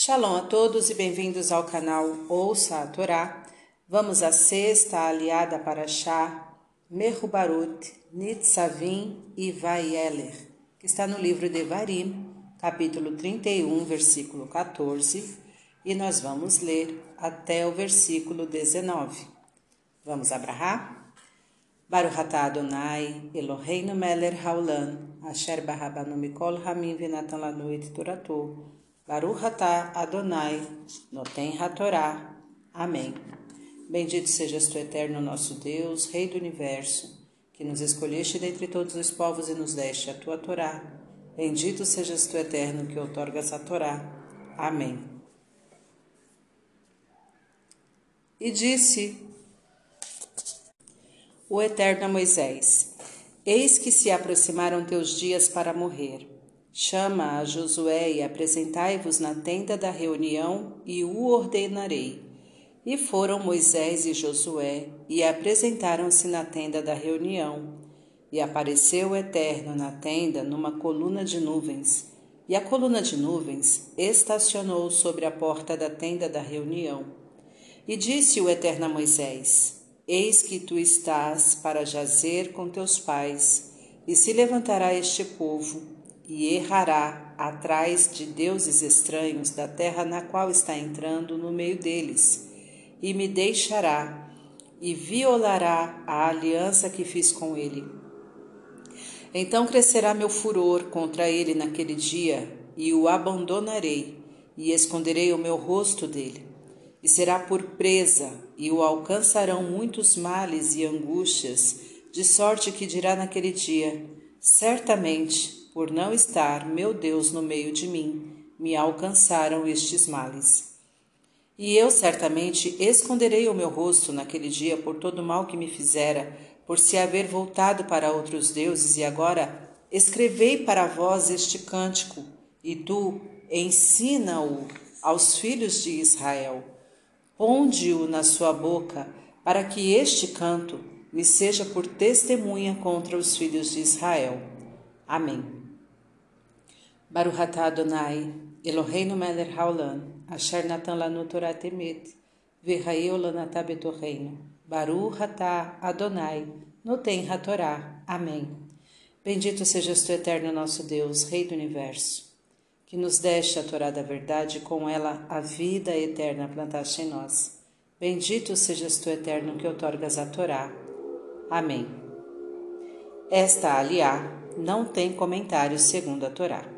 Shalom a todos e bem-vindos ao canal Ouça a Torá. Vamos à sexta aliada para Shá, Mehubarut, Nitzavim e Vaieler, que está no livro de Varim, capítulo 31, versículo 14, e nós vamos ler até o versículo 19. Vamos abrahar? Baruch atah Adonai, Eloheinu melech haolam, asher barabanu mikol hamim venatan lanu et toratu, Baruch atah Adonai, Noten Hatorá. Amém. Bendito sejas tu, eterno nosso Deus, Rei do Universo, que nos escolheste dentre todos os povos e nos deste a tua Torá. Bendito sejas tu, eterno, que outorgas a Torá. Amém. E disse o Eterno a Moisés: Eis que se aproximaram teus dias para morrer Chama a Josué e apresentai-vos na tenda da reunião, e o ordenarei. E foram Moisés e Josué, e apresentaram-se na tenda da reunião. E apareceu o Eterno na tenda numa coluna de nuvens. E a coluna de nuvens estacionou sobre a porta da tenda da reunião. E disse o Eterno a Moisés: Eis que tu estás para jazer com teus pais, e se levantará este povo e errará atrás de deuses estranhos da terra na qual está entrando no meio deles, e me deixará, e violará a aliança que fiz com ele. Então crescerá meu furor contra ele naquele dia, e o abandonarei, e esconderei o meu rosto dele. E será por presa, e o alcançarão muitos males e angústias, de sorte que dirá naquele dia: Certamente por não estar, meu Deus, no meio de mim, me alcançaram estes males. E eu certamente esconderei o meu rosto naquele dia por todo o mal que me fizera, por se haver voltado para outros deuses, e agora escrevei para vós este cântico, e tu ensina-o aos filhos de Israel. Ponde-o na sua boca, para que este canto me seja por testemunha contra os filhos de Israel. Amém. Baruch atah Adonai, Eloheinu melech haolam, asher natan lanu Torah temet, v'chayeu lanatah betorreino. Baruch atah Adonai, noten hatorá. Amém. Bendito sejas tu, eterno nosso Deus, Rei do Universo, que nos deste a Torá da verdade com ela a vida eterna plantaste em nós. Bendito sejas tu, eterno, que outorgas a Torá. Amém. Esta aliá não tem comentários segundo a Torá.